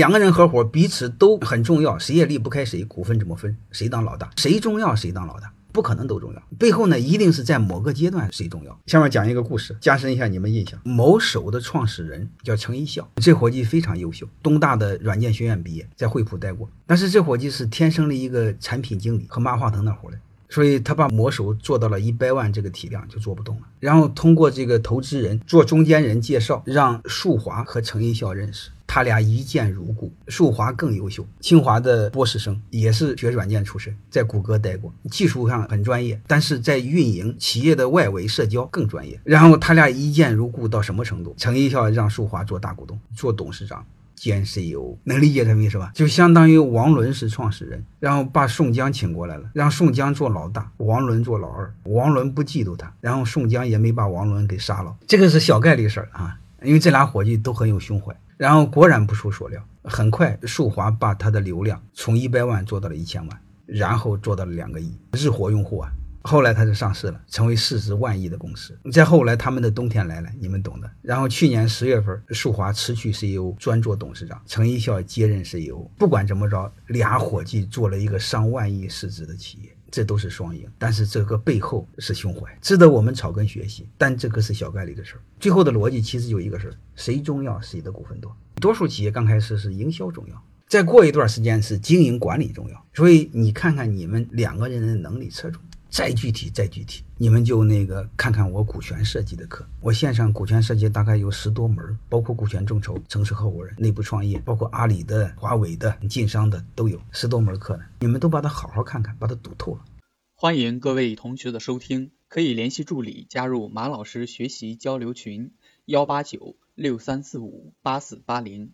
两个人合伙，彼此都很重要，谁也离不开谁，股份怎么分，谁当老大，谁重要谁当老大。不可能都重要，背后呢一定是在某个阶段谁重要。下面讲一个故事，加深一下你们印象。某手的创始人叫程一笑，这伙计非常优秀，东大的软件学院毕业，在惠普待过。但是这伙计是天生的一个产品经理和马化腾那伙的，所以他把某手做到了一百万这个体量就做不动了。然后通过这个投资人做中间人介绍，让树华和程一笑认识。他俩一见如故，树华更优秀，清华的博士生，也是学软件出身，在谷歌待过，技术上很专业，但是在运营企业的外围社交更专业。然后他俩一见如故到什么程度？程一笑让树华做大股东，做董事长兼 CEO，能理解这意思吧？就相当于王伦是创始人，然后把宋江请过来了，让宋江做老大，王伦做老二。王伦不嫉妒他，然后宋江也没把王伦给杀了。这个是小概率事儿啊，因为这俩伙计都很有胸怀。然后果然不出所料，很快树华把他的流量从一百万做到了一千万，然后做到了两个亿日活用户啊。后来他就上市了，成为市值万亿的公司。再后来他们的冬天来了，你们懂的。然后去年十月份，树华辞去 CEO，专做董事长，程一笑接任 CEO。不管怎么着，俩伙计做了一个上万亿市值的企业。这都是双赢，但是这个背后是胸怀，值得我们草根学习。但这个是小概率的事儿。最后的逻辑其实就一个事儿：谁重要，谁的股份多。多数企业刚开始是营销重要，再过一段时间是经营管理重要。所以你看看你们两个人的能力侧重。再具体，再具体，你们就那个看看我股权设计的课。我线上股权设计大概有十多门，包括股权众筹、城市合伙人、内部创业，包括阿里的、华为的、晋商的都有十多门课呢。你们都把它好好看看，把它读透了。欢迎各位同学的收听，可以联系助理加入马老师学习交流群：幺八九六三四五八四八零。